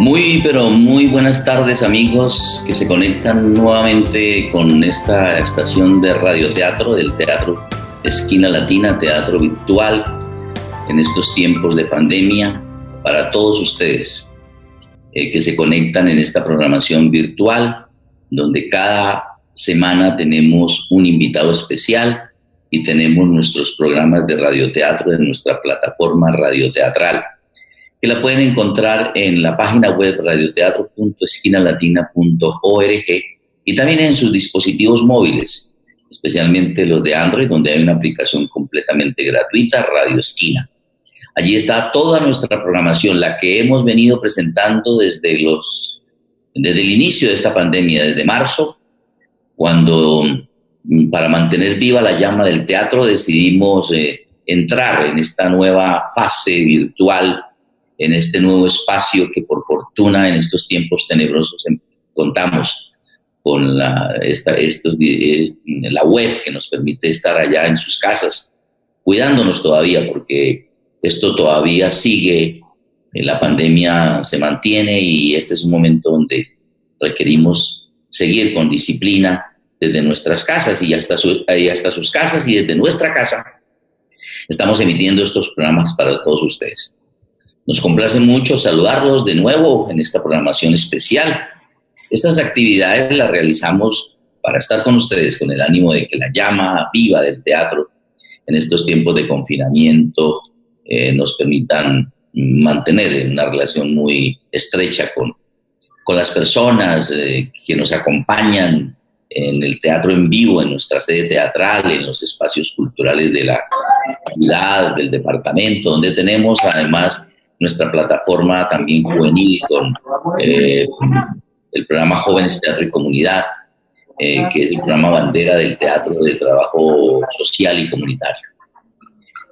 Muy, pero muy buenas tardes amigos que se conectan nuevamente con esta estación de radioteatro del Teatro Esquina Latina, Teatro Virtual, en estos tiempos de pandemia, para todos ustedes eh, que se conectan en esta programación virtual, donde cada semana tenemos un invitado especial y tenemos nuestros programas de radioteatro en nuestra plataforma radioteatral que la pueden encontrar en la página web radioteatro.esquinalatina.org y también en sus dispositivos móviles, especialmente los de Android, donde hay una aplicación completamente gratuita, Radio Esquina. Allí está toda nuestra programación, la que hemos venido presentando desde, los, desde el inicio de esta pandemia, desde marzo, cuando mm, para mantener viva la llama del teatro decidimos eh, entrar en esta nueva fase virtual en este nuevo espacio que por fortuna en estos tiempos tenebrosos em, contamos con la, esta, estos, eh, la web que nos permite estar allá en sus casas, cuidándonos todavía porque esto todavía sigue, eh, la pandemia se mantiene y este es un momento donde requerimos seguir con disciplina desde nuestras casas y hasta, y hasta sus casas y desde nuestra casa. Estamos emitiendo estos programas para todos ustedes. Nos complace mucho saludarlos de nuevo en esta programación especial. Estas actividades las realizamos para estar con ustedes con el ánimo de que la llama viva del teatro en estos tiempos de confinamiento eh, nos permitan mantener una relación muy estrecha con, con las personas eh, que nos acompañan en el teatro en vivo, en nuestra sede teatral, en los espacios culturales de la ciudad, del departamento, donde tenemos además nuestra plataforma también juvenil con eh, el programa Jóvenes Teatro y Comunidad, eh, que es el programa bandera del teatro de trabajo social y comunitario.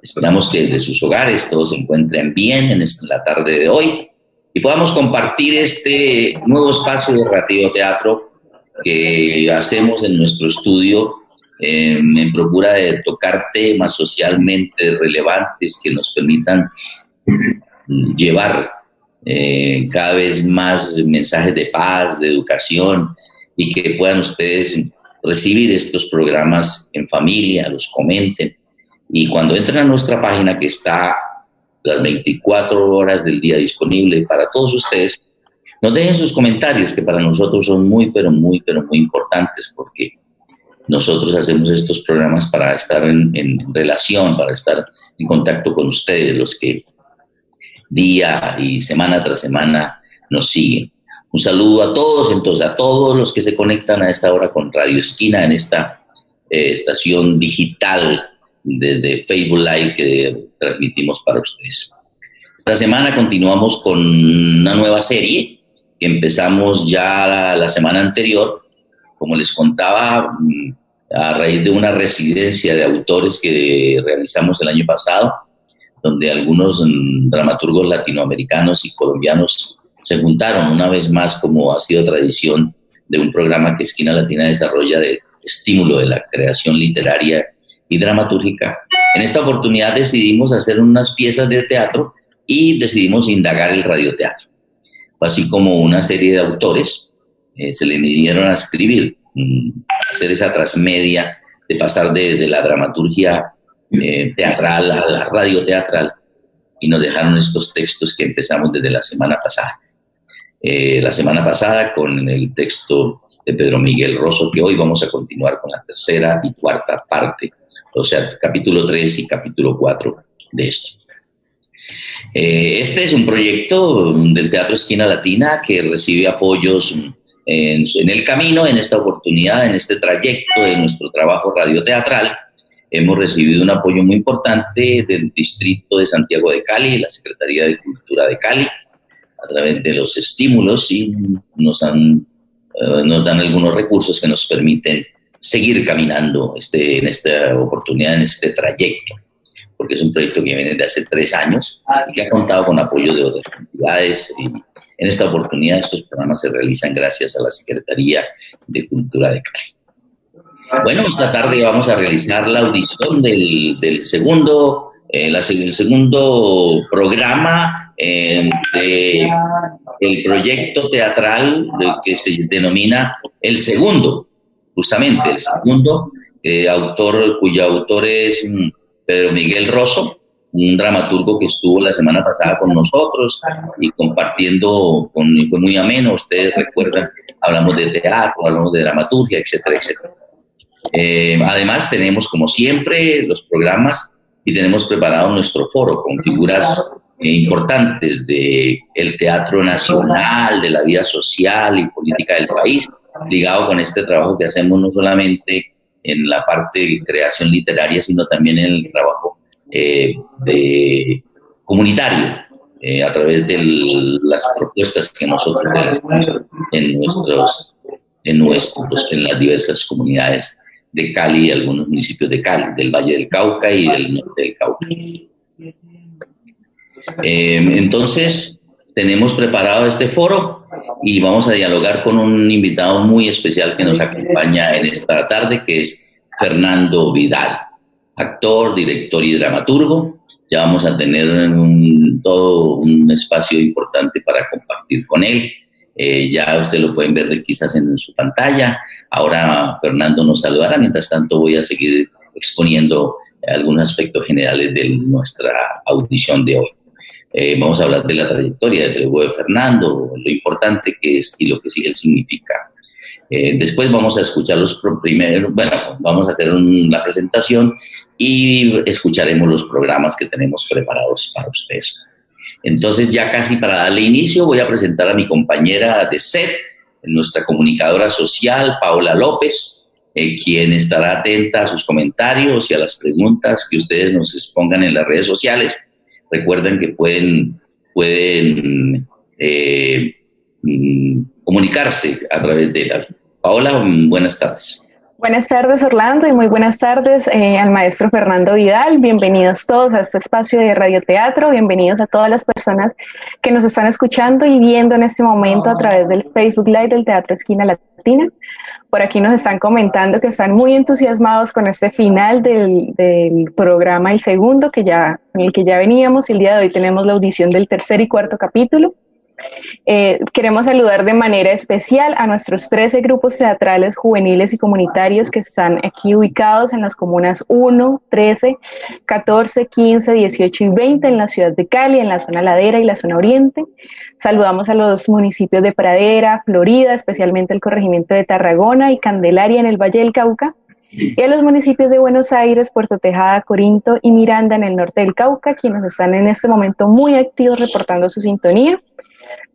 Esperamos que desde sus hogares todos se encuentren bien en la tarde de hoy y podamos compartir este nuevo espacio de Radio Teatro que hacemos en nuestro estudio en procura de tocar temas socialmente relevantes que nos permitan llevar eh, cada vez más mensajes de paz, de educación y que puedan ustedes recibir estos programas en familia, los comenten. Y cuando entren a nuestra página que está las 24 horas del día disponible para todos ustedes, nos dejen sus comentarios que para nosotros son muy, pero muy, pero muy importantes porque nosotros hacemos estos programas para estar en, en relación, para estar en contacto con ustedes, los que día y semana tras semana nos siguen. Un saludo a todos, entonces a todos los que se conectan a esta hora con Radio Esquina en esta eh, estación digital desde Facebook Live que transmitimos para ustedes. Esta semana continuamos con una nueva serie que empezamos ya la, la semana anterior. Como les contaba, mm, a raíz de una residencia de autores que realizamos el año pasado, donde algunos mm, dramaturgos latinoamericanos y colombianos se juntaron una vez más, como ha sido tradición de un programa que Esquina Latina desarrolla de estímulo de la creación literaria y dramatúrgica. En esta oportunidad decidimos hacer unas piezas de teatro y decidimos indagar el radioteatro. Así como una serie de autores eh, se le midieron a escribir, mm, hacer esa transmedia de pasar de, de la dramaturgia eh, teatral, a la radio teatral, y nos dejaron estos textos que empezamos desde la semana pasada. Eh, la semana pasada con el texto de Pedro Miguel Rosso, que hoy vamos a continuar con la tercera y cuarta parte, o sea, capítulo 3 y capítulo 4 de esto. Eh, este es un proyecto del Teatro Esquina Latina que recibe apoyos en, en, el camino, en esta oportunidad, en este trayecto de nuestro trabajo radioteatral hemos recibido un apoyo muy importante del Distrito de Santiago de Cali, la Secretaría de Cultura de Cali, a través de los estímulos y eh, nos dan algunos recursos que nos permiten seguir caminando este, en esta oportunidad, en este trayecto, porque es un proyecto que viene de hace tres años y que ha contado con apoyo de otras entidades. En esta oportunidad estos programas se realizan gracias a la Secretaría de Cultura de Cali. Bueno, esta tarde vamos a realizar la audición del, segundo, eh, el segundo programa eh, de el proyecto teatral que se denomina El Segundo, justamente, El Segundo, eh, autor, cuyo autor es mm, Pedro Miguel Rosso, un dramaturgo que estuvo la semana pasada con nosotros y compartiendo, con, fue muy ameno, ustedes recuerdan, hablamos de teatro, hablamos de dramaturgia, etcétera, etcétera. Eh, además, tenemos como siempre los programas y tenemos preparado nuestro foro con figuras eh, importantes del el teatro nacional, de la vida social y política del país, ligado con este trabajo que hacemos no solamente en la parte de creación literaria, sino también en el trabajo eh, de comunitario, eh, a través de las propuestas que nosotros tenemos en nuestros, en nuestros, en las diversas comunidades de Cali algunos municipios de Cali, del Valle del Cauca y del norte del Cauca. Eh, entonces, tenemos preparado este foro y vamos a dialogar con un invitado muy especial que nos acompaña en esta tarde, que es Fernando Vidal, actor, director y dramaturgo. Ya vamos a tener todo un espacio importante para compartir con él. Eh, ya ustedes lo pueden ver quizás en, su pantalla. Ahora Fernando nos saludará. Mientras tanto voy a seguir exponiendo algunos aspectos generales de nuestra audición de hoy. Eh, vamos a hablar de la trayectoria del de Fernando, lo importante que es y lo que él significa. Eh, después vamos a escuchar los primeros, bueno, vamos a hacer la presentación y escucharemos los programas que tenemos preparados para ustedes. Entonces, ya casi para darle inicio, voy a presentar a mi compañera de set, nuestra comunicadora social, Paola López, eh, quien estará atenta a sus comentarios y a las preguntas que ustedes nos expongan en las redes sociales recuerden que pueden, pueden eh, mm, comunicarse a través de la... Paola, buenas tardes. Buenas tardes Orlando y muy buenas tardes eh, al maestro Fernando Vidal. Bienvenidos todos a este espacio de radioteatro. Bienvenidos a todas las personas que nos están escuchando y viendo en este momento a través del Facebook Live del Teatro Esquina Latina. Por aquí nos están comentando que están muy entusiasmados con este final del, del programa, el segundo, que ya, en el que ya veníamos. El día de hoy tenemos la audición del tercer y cuarto capítulo. Eh, queremos saludar de manera especial a nuestros 13 grupos teatrales juveniles y comunitarios que están aquí ubicados en las comunas 1, 13, 14, 15, 18 y 20 en la ciudad de Cali, en la zona ladera y la zona oriente. Saludamos a los municipios de Pradera, Florida, especialmente el corregimiento de Tarragona y Candelaria en el Valle del Cauca y a los municipios de Buenos Aires, Puerto Tejada, Corinto y Miranda en el norte del Cauca, quienes están en este momento muy activos reportando su sintonía.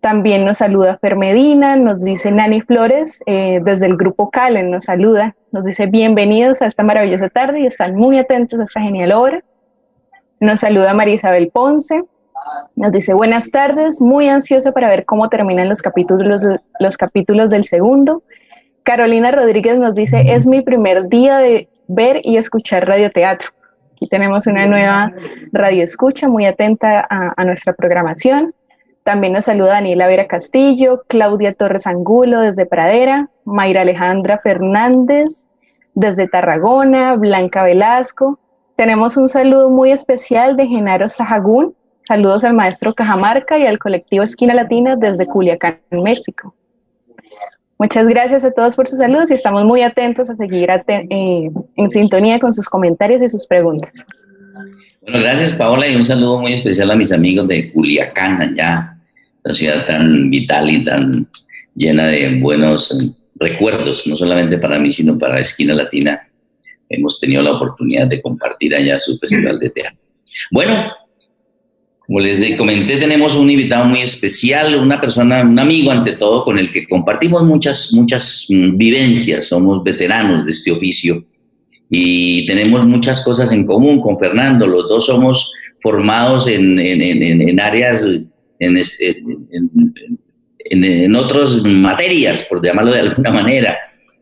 También nos saluda Fer Medina, nos dice Nani Flores, eh, desde el grupo Calen nos saluda, nos dice bienvenidos a esta maravillosa tarde y están muy atentos a esta genial obra. Nos saluda María Isabel Ponce, nos dice buenas tardes, muy ansiosa para ver cómo terminan los capítulos, los capítulos del segundo. Carolina Rodríguez nos dice, es mi primer día de ver y escuchar radioteatro. Aquí tenemos una nueva radio escucha muy atenta a nuestra programación. También nos saluda Daniela Vera Castillo, Claudia Torres Angulo desde Pradera, Mayra Alejandra Fernández desde Tarragona, Blanca Velasco. Tenemos un saludo muy especial de Genaro Sahagún. Saludos al maestro Cajamarca y al colectivo Esquina Latina desde Culiacán, México. Muchas gracias a todos por sus saludos y estamos muy atentos a seguir eh, en sintonía con sus comentarios y sus preguntas. Bueno, gracias Paola y un saludo muy especial a mis amigos de Culiacán, allá una ciudad tan vital y tan llena de buenos recuerdos, no solamente para mí, sino para Esquina Latina. Hemos tenido la oportunidad de compartir allá su festival de teatro. Bueno, como les comenté, tenemos un invitado muy especial, una persona, un amigo ante todo, con el que compartimos muchas, muchas mm, vivencias, somos veteranos de este oficio y tenemos muchas cosas en común con Fernando. Los dos somos formados en, en, en, en áreas en, en, en, otras materias, por llamarlo de alguna manera,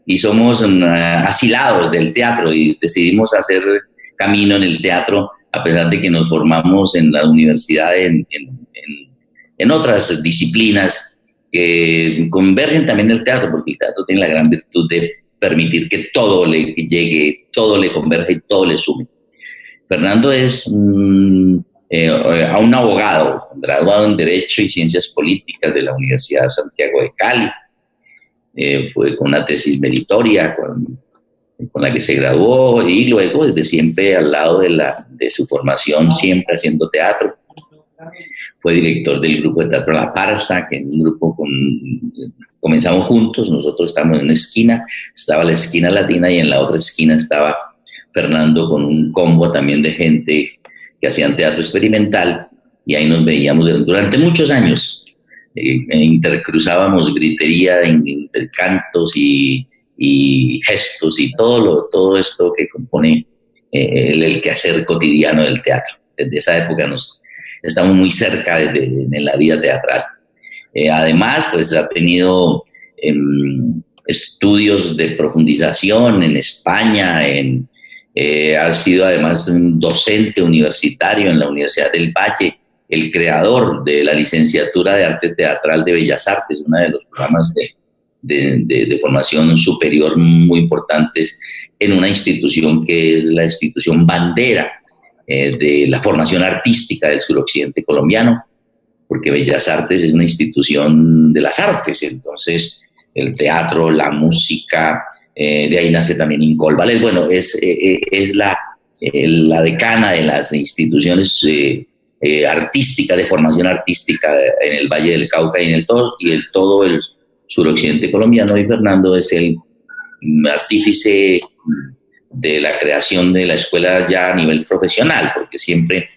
y somos mm, asilados del teatro y decidimos hacer camino en el teatro a pesar de que nos formamos en la universidad en, en otras disciplinas que convergen también el teatro, porque el teatro tiene la gran virtud de permitir que todo le llegue, todo le converge y todo le sume. Fernando es eh, a un abogado graduado en Derecho y Ciencias Políticas de la Universidad de Santiago de Cali. Eh, fue con una tesis meritoria con, la que se graduó y luego desde siempre al lado de, la, de su formación, siempre haciendo teatro. Fue director del grupo de teatro La Farsa, que en un grupo con, comenzamos juntos, nosotros estamos en una esquina, estaba la esquina latina y en la otra esquina estaba Fernando con un combo también de gente que hacían teatro experimental y ahí nos veíamos durante muchos años. Eh, e intercruzábamos gritería, intercantos y, y, gestos y todo, lo, todo esto que compone eh, el, quehacer cotidiano del teatro. Desde esa época nos estamos muy cerca de, la vida teatral. Eh, además, pues ha tenido em, estudios de profundización en España, en, eh, ha sido además un docente universitario en la Universidad del Valle, el creador de la licenciatura de arte teatral de Bellas Artes, uno de los programas de, de, formación superior muy importantes en una institución que es la institución bandera eh, de la formación artística del suroccidente colombiano, porque Bellas Artes es una institución de las artes, entonces el teatro, la música, eh, de ahí nace también Incolvales. Bueno, es, eh, eh, es la, la decana de las instituciones artísticas, de formación artística en el Valle del Cauca y en el todo, y el, todo el suroccidente colombiano. Y Fernando es el artífice de la creación de la escuela ya a nivel profesional, porque siempre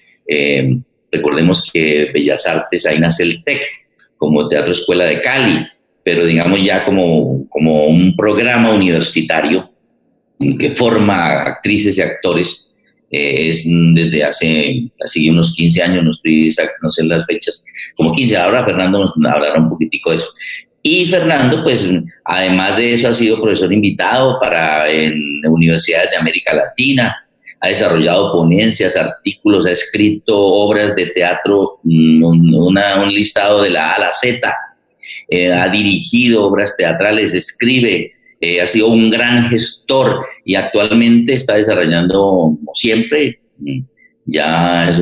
recordemos que Bellas Artes, ahí nace el TEC, como Teatro Escuela de Cali, pero digamos ya como, como un programa universitario que forma actrices y actores. Eh, es desde hace así unos 15 años, no, estoy no sé las fechas, como 15, ahora Fernando nos hablará un poquitico de eso. Y Fernando, pues, además de eso, ha sido profesor invitado para en universidades de América Latina, ha desarrollado ponencias, artículos, ha escrito obras de teatro, un, un listado de la A a la Z, eh, ha dirigido obras teatrales, escribe, eh, ha sido un gran gestor y actualmente está desarrollando, como siempre, mm, ya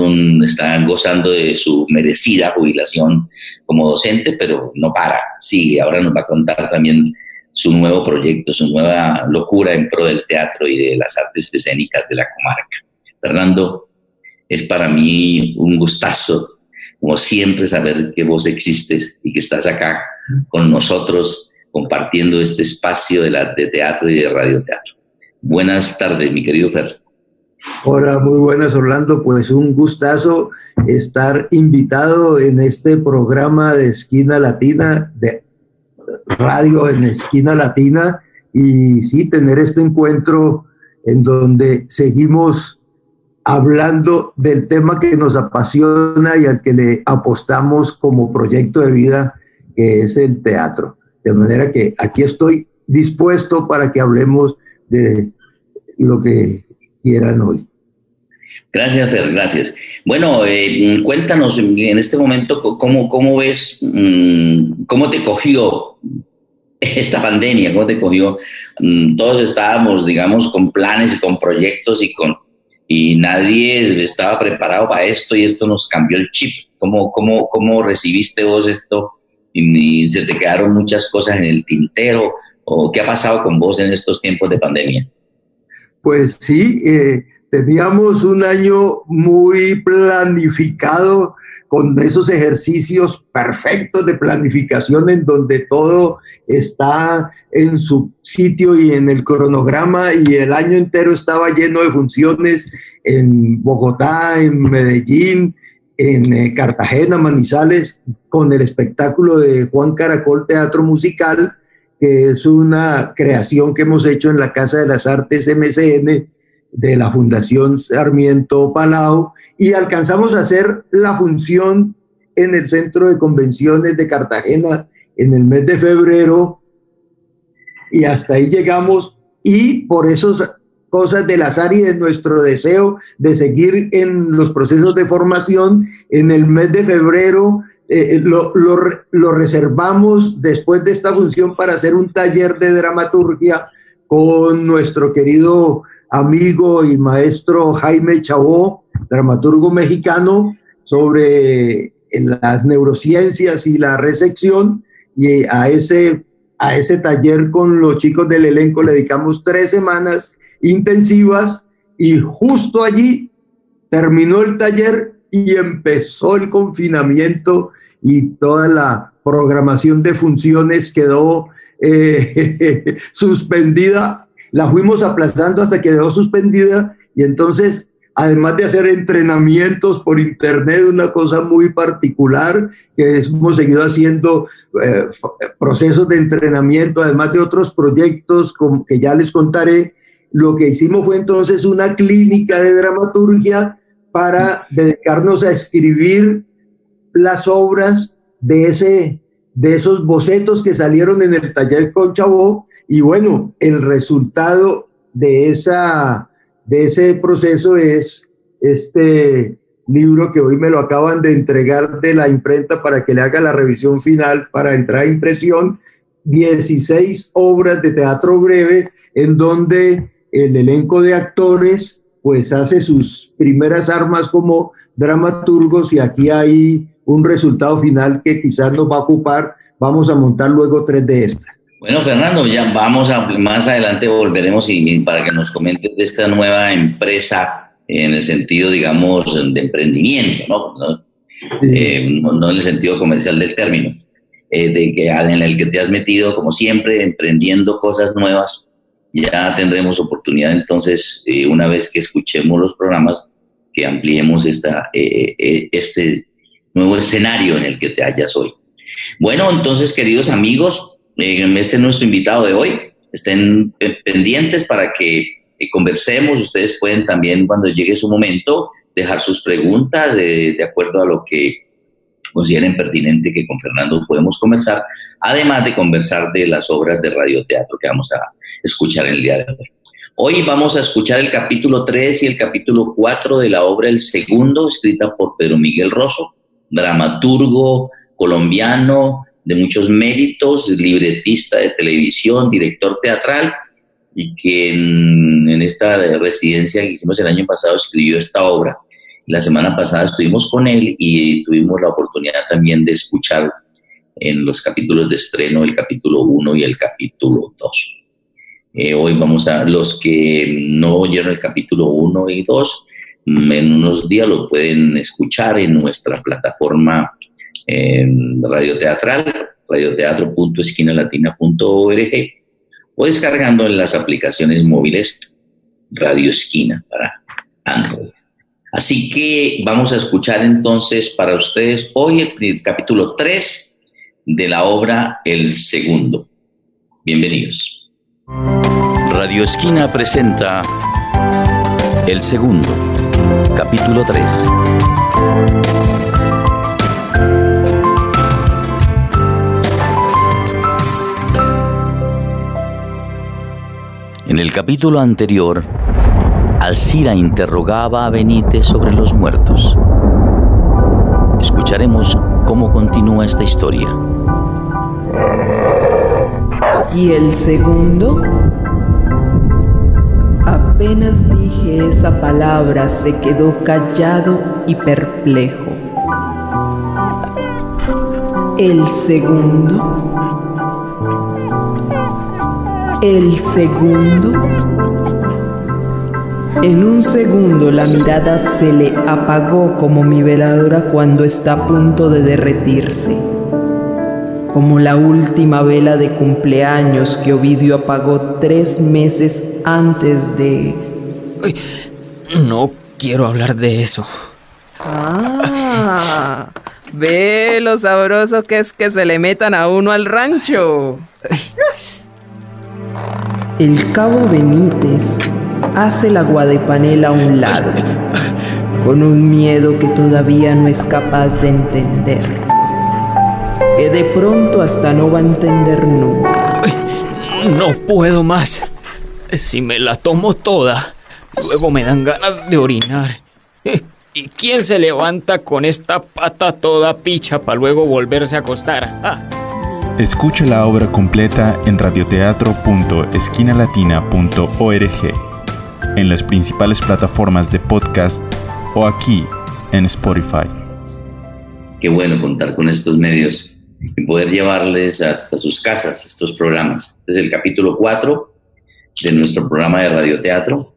está gozando de su merecida jubilación como docente, pero no para, sigue. Ahora nos va a contar también su nuevo proyecto, su nueva locura en pro del teatro y de las artes escénicas de la comarca. Fernando, es para mí un gustazo, como siempre, saber que vos existes y que estás acá con nosotros compartiendo este espacio de, la, de teatro y de radioteatro. Buenas tardes, mi querido Fer. Hola, muy buenas, Orlando. Pues un gustazo estar invitado en este programa de Esquina Latina, de radio en Esquina Latina, y sí, tener este encuentro en donde seguimos hablando del tema que nos apasiona y al que le apostamos como proyecto de vida que es el teatro. De manera que aquí estoy dispuesto para que hablemos de lo que quieran hoy. Gracias, Fer, gracias. Bueno, eh, cuéntanos en este momento cómo, cómo ves, mm, cómo te cogió esta pandemia, cómo te cogió. Mm, todos estábamos, digamos, con planes y con proyectos y con y nadie estaba preparado para esto y esto nos cambió el chip. ¿Cómo, cómo, cómo recibiste vos esto y, se te quedaron muchas cosas en el tintero? ¿O qué ha pasado con vos en estos tiempos de pandemia? Pues sí, eh, teníamos un año muy planificado con esos ejercicios perfectos de planificación en donde todo está en su sitio y en el cronograma y el año entero estaba lleno de funciones en Bogotá, en Medellín, en eh, Cartagena, Manizales, con el espectáculo de Juan Caracol Teatro Musical, que es una creación que hemos hecho en la Casa de las Artes MCN de la Fundación Sarmiento Palau, y alcanzamos a hacer la función en el Centro de Convenciones de Cartagena en el mes de febrero, y hasta ahí llegamos, y por esos cosas del azar y de nuestro deseo de seguir en los procesos de formación. En el mes de febrero eh, eh, lo, lo, reservamos después de esta función para hacer un taller de dramaturgia con nuestro querido amigo y maestro Jaime Chabó, dramaturgo mexicano, sobre las neurociencias y la recepción y a ese, a ese taller con los chicos del elenco le dedicamos tres semanas intensivas y justo allí terminó el taller y empezó el confinamiento y toda la programación de funciones quedó eh, suspendida. La fuimos aplazando hasta que quedó suspendida y entonces además de hacer entrenamientos por internet, una cosa muy particular que hemos seguido haciendo eh, procesos de entrenamiento, además de otros proyectos que ya les contaré. Lo que hicimos fue entonces una clínica de dramaturgia para dedicarnos a escribir las obras de, ese, de esos bocetos que salieron en el taller con Chabó. Y bueno, el resultado de, esa, de ese proceso es este libro que hoy me lo acaban de entregar de la imprenta para que le haga la revisión final para entrar a impresión, 16 obras de teatro breve en donde el elenco de actores pues hace sus primeras armas como dramaturgos y aquí hay un resultado final que quizás nos va a ocupar. Vamos a montar luego tres de estas. Bueno, Fernando, ya vamos a más adelante volveremos y, para que nos comentes de esta nueva empresa en el sentido, digamos, de emprendimiento, ¿no? ¿No? Eh, en el sentido comercial del término, eh, de que en el que te has metido, como siempre, emprendiendo cosas nuevas. Ya tendremos oportunidad entonces, eh, una vez que escuchemos los programas, que ampliemos esta, este nuevo escenario en el que te hallas hoy. Bueno, entonces, queridos amigos, este es nuestro invitado de hoy. Estén pendientes para que eh, conversemos. Ustedes pueden también, cuando llegue su momento, dejar sus preguntas de, acuerdo a lo que consideren pertinente que con Fernando podemos conversar, además de conversar de las obras de radioteatro que vamos a escuchar en el día de hoy. Hoy vamos a escuchar el capítulo 3 y el capítulo 4 de la obra El Segundo, escrita por Pedro Miguel Rosso, dramaturgo colombiano, de muchos méritos, libretista de televisión, director teatral, y que en, esta residencia que hicimos el año pasado escribió esta obra. La semana pasada estuvimos con él y tuvimos la oportunidad también de escuchar en los capítulos de estreno el capítulo 1 y el capítulo 2. Eh, hoy vamos a, los que no oyeron el capítulo 1 y 2, mm, en unos días lo pueden escuchar en nuestra plataforma en Radio Teatral, radioteatro.esquinalatina.org o descargando en las aplicaciones móviles Radio Esquina para Android. Así que vamos a escuchar entonces para ustedes hoy el, capítulo 3 de la obra El Segundo. Bienvenidos. Radio Esquina presenta El Segundo, capítulo 3. En el capítulo anterior, Alcira interrogaba a Benítez sobre los muertos. Escucharemos cómo continúa esta historia. ¿Y el segundo? Apenas dije esa palabra, se quedó callado y perplejo. ¿El segundo? el segundo. En un segundo la mirada se le apagó como mi veladora cuando está a punto de derretirse, como la última vela de cumpleaños que Ovidio apagó tres meses antes de... no quiero hablar de eso. Ah, ve lo sabroso que es que se le metan a uno al rancho. El cabo Benítez hace la guadepanela a un lado, con un miedo que todavía no es capaz de entender. Que de pronto hasta no va a entender nunca. No puedo más. Si me la tomo toda, luego me dan ganas de orinar. ¿Y quién se levanta con esta pata toda picha para luego volverse a acostar? Ah. Escucha la obra completa en radioteatro.esquinalatina.org, en las principales plataformas de podcast o aquí en Spotify. qué bueno contar con estos medios y poder llevarles hasta sus casas estos programas. Este es el capítulo 4 de nuestro programa de radioteatro.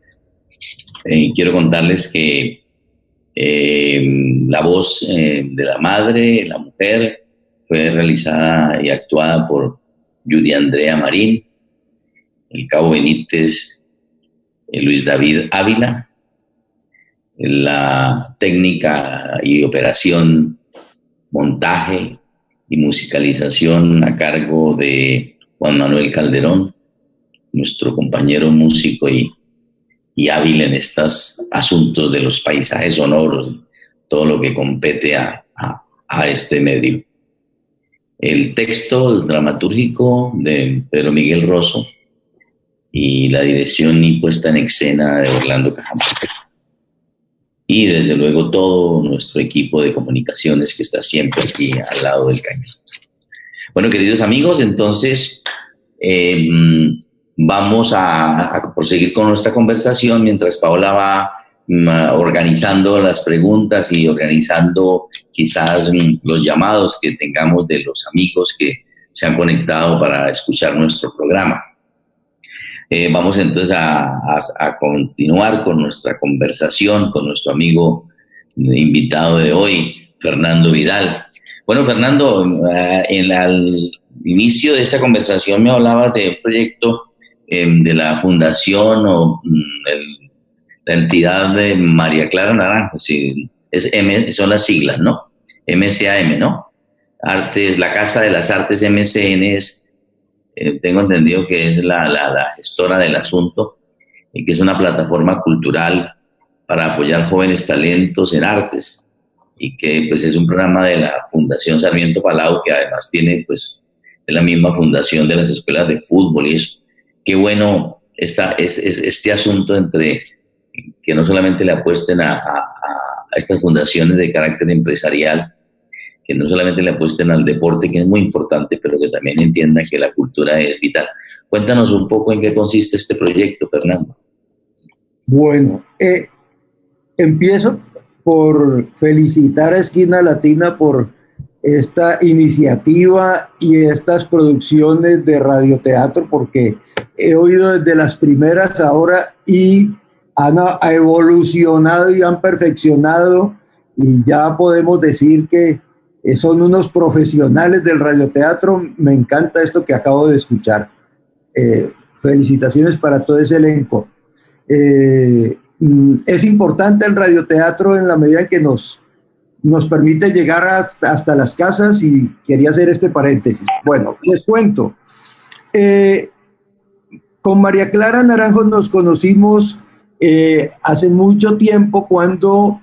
Eh, quiero contarles que eh, la voz eh, de la madre, la mujer, fue realizada y actuada por Judy Andrea Marín, el Cabo Benítez, Luis David Ávila, la técnica y operación, montaje y musicalización a cargo de Juan Manuel Calderón, nuestro compañero músico y, hábil en estos asuntos de los paisajes sonoros, todo lo que compete a, este medio. El texto dramatúrgico de Pedro Miguel Rosso y la dirección y puesta en escena de Orlando Cajamarca y desde luego todo nuestro equipo de comunicaciones que está siempre aquí al lado del cañón. Bueno, queridos amigos, entonces em, vamos a, proseguir con nuestra conversación mientras Paola va mm, organizando las preguntas y organizando quizás mm, los llamados que tengamos de los amigos que se han conectado para escuchar nuestro programa. Eh, vamos entonces a, continuar con nuestra conversación con nuestro amigo invitado de hoy, Fernando Vidal. Bueno, Fernando, eh, en al inicio de esta conversación me hablabas de un proyecto em, de la fundación o mm, la entidad de María Clara Naranjo, sí, es M, son las siglas, ¿no? MCAM, ¿no? Artes, la Casa de las Artes MCN es eh, tengo entendido que es la, la, gestora del asunto y que es una plataforma cultural para apoyar jóvenes talentos en artes y que pues es un programa de la Fundación Sarmiento Palau que además tiene pues es la misma fundación de las escuelas de fútbol y eso. Qué bueno este asunto entre que no solamente le apuesten a estas fundaciones de carácter empresarial, que no solamente le apuesten al deporte, que es muy importante, pero que también entiendan que la cultura es vital. Cuéntanos un poco en qué consiste este proyecto, Fernando. Bueno, eh, empiezo por felicitar a Esquina Latina por esta iniciativa y estas producciones de radioteatro, porque he oído desde las primeras ahora y han evolucionado y han perfeccionado y ya podemos decir que eh, son unos profesionales del radioteatro. Me encanta esto que acabo de escuchar. Eh, felicitaciones para todo ese elenco. Eh, mm, es importante el radioteatro en la medida en que nos, nos permite llegar hasta, hasta las casas y quería hacer este paréntesis. Bueno, les cuento. Con María Clara Naranjo nos conocimos hace mucho tiempo cuando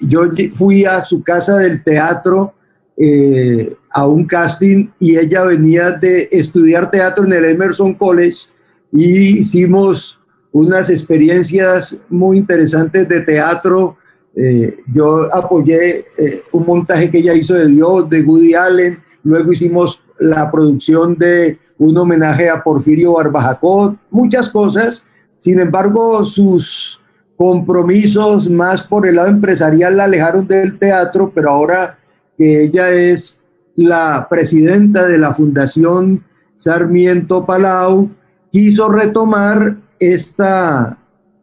yo fui a su casa del teatro eh, a un casting y ella venía de estudiar teatro en el Emerson College y hicimos unas experiencias muy interesantes de teatro. Eh, yo apoyé eh, un montaje que ella hizo de Dios, de Woody Allen, luego hicimos la producción de un homenaje a Porfirio Barbajacot, muchas cosas. Sin embargo, sus compromisos más por el lado empresarial la alejaron del teatro, pero ahora que ella es la presidenta de la Fundación Sarmiento Palau, quiso retomar esta,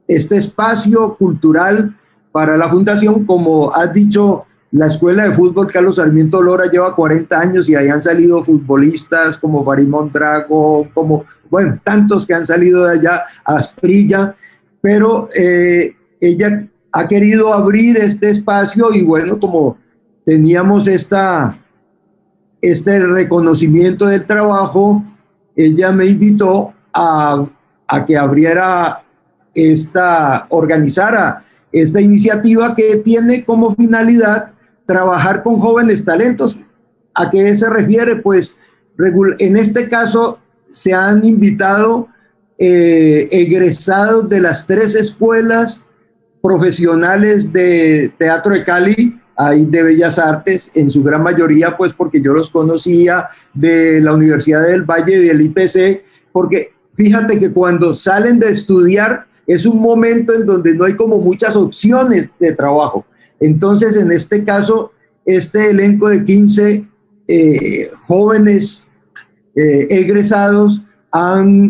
este espacio cultural para la fundación, como has dicho, la escuela de fútbol Carlos Sarmiento Lora lleva 40 años y ahí han salido futbolistas como Farimón Drago, como, bueno, tantos que han salido de allá, Asprilla, pero eh, ella ha querido abrir este espacio y bueno, como teníamos esta, este reconocimiento del trabajo, ella me invitó a, a que abriera esta, organizara esta iniciativa que tiene como finalidad trabajar con jóvenes talentos. ¿A qué se refiere? Pues en este caso se han invitado eh, egresados de las tres escuelas profesionales de teatro de Cali, hay de Bellas Artes, en su gran mayoría, pues porque yo los conocía de la Universidad del Valle y del IPC, porque fíjate que cuando salen de estudiar es un momento en donde no hay como muchas opciones de trabajo. Entonces, en este caso, este elenco de 15 eh, jóvenes eh, egresados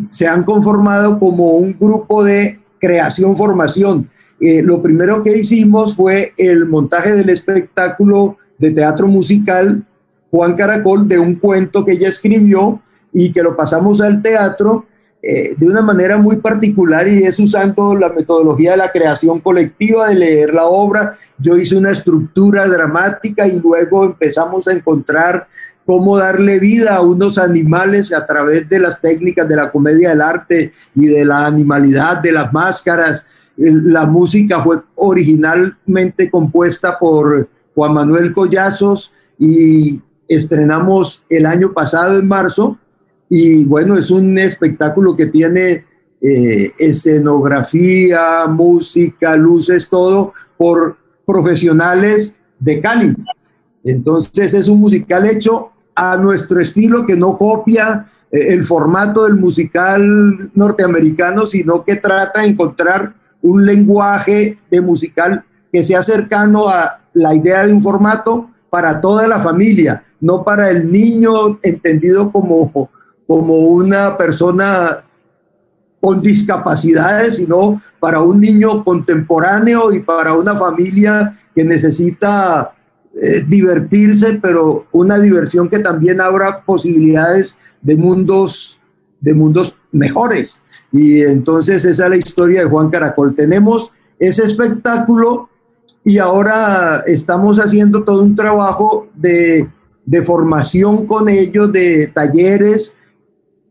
se han conformado como un grupo de creación-formación. Eh, lo primero que hicimos fue el montaje del espectáculo de teatro musical Juan Caracol de un cuento que ella escribió y que lo pasamos al teatro eh, de una manera muy particular y es usando la metodología de la creación colectiva, de leer la obra. Yo hice una estructura dramática y luego empezamos a encontrar cómo darle vida a unos animales a través de las técnicas de la comedia del arte y de la animalidad, de las máscaras. La música fue originalmente compuesta por Juan Manuel Collazos y estrenamos el año pasado en marzo y bueno, es un espectáculo que tiene eh, escenografía, música, luces, todo por profesionales de Cali. Entonces es un musical hecho a nuestro estilo que no copia eh, el formato del musical norteamericano, sino que trata de encontrar un lenguaje de musical que sea cercano a la idea de un formato para toda la familia, no para el niño entendido como como una persona con discapacidades, sino para un niño contemporáneo y para una familia que necesita eh, divertirse, pero una diversión que también abra posibilidades de mundos, de mundos mejores. Y entonces esa es la historia de Juan Caracol. Tenemos ese espectáculo y ahora estamos haciendo todo un trabajo de, de formación con ellos, de talleres,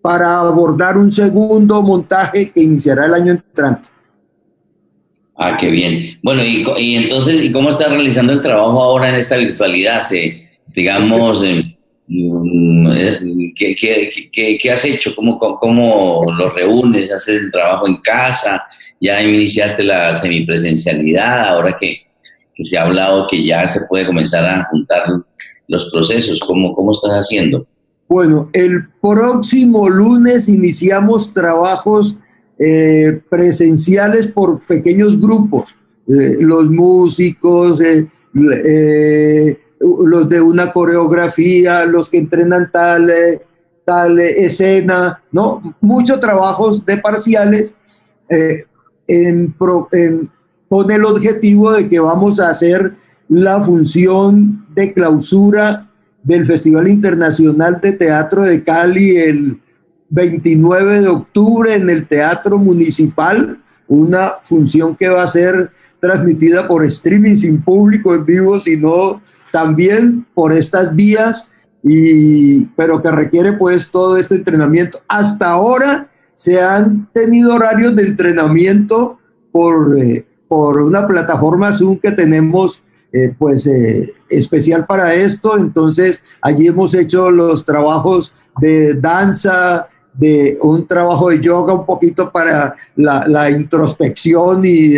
para abordar un segundo montaje que iniciará el año entrante. Ah, qué bien. Bueno, y, entonces, ¿y cómo estás realizando el trabajo ahora en esta virtualidad? Se, digamos, mm, ¿qué, qué, qué, has hecho? ¿Cómo, ¿Cómo, lo reúnes? ¿Haces el trabajo en casa? ¿Ya iniciaste la semipresencialidad? Ahora que, que se ha hablado que ya se puede comenzar a juntar los procesos, ¿cómo, cómo estás haciendo? Bueno, el próximo lunes iniciamos trabajos eh, presenciales por pequeños grupos. Eh, los músicos, eh, los de una coreografía, los que entrenan tal, tal escena, ¿no? Muchos trabajos de parciales con el objetivo de que vamos a hacer la función de clausura del Festival Internacional de Teatro de Cali el 29 de octubre en el Teatro Municipal, una función que va a ser transmitida por streaming sin público en vivo, sino también por estas vías, y, pero que requiere pues todo este entrenamiento. Hasta ahora se han tenido horarios de entrenamiento por, eh, por una plataforma Zoom que tenemos eh, pues eh, especial para esto. Entonces allí hemos hecho los trabajos de danza, de un trabajo de yoga un poquito para la, introspección y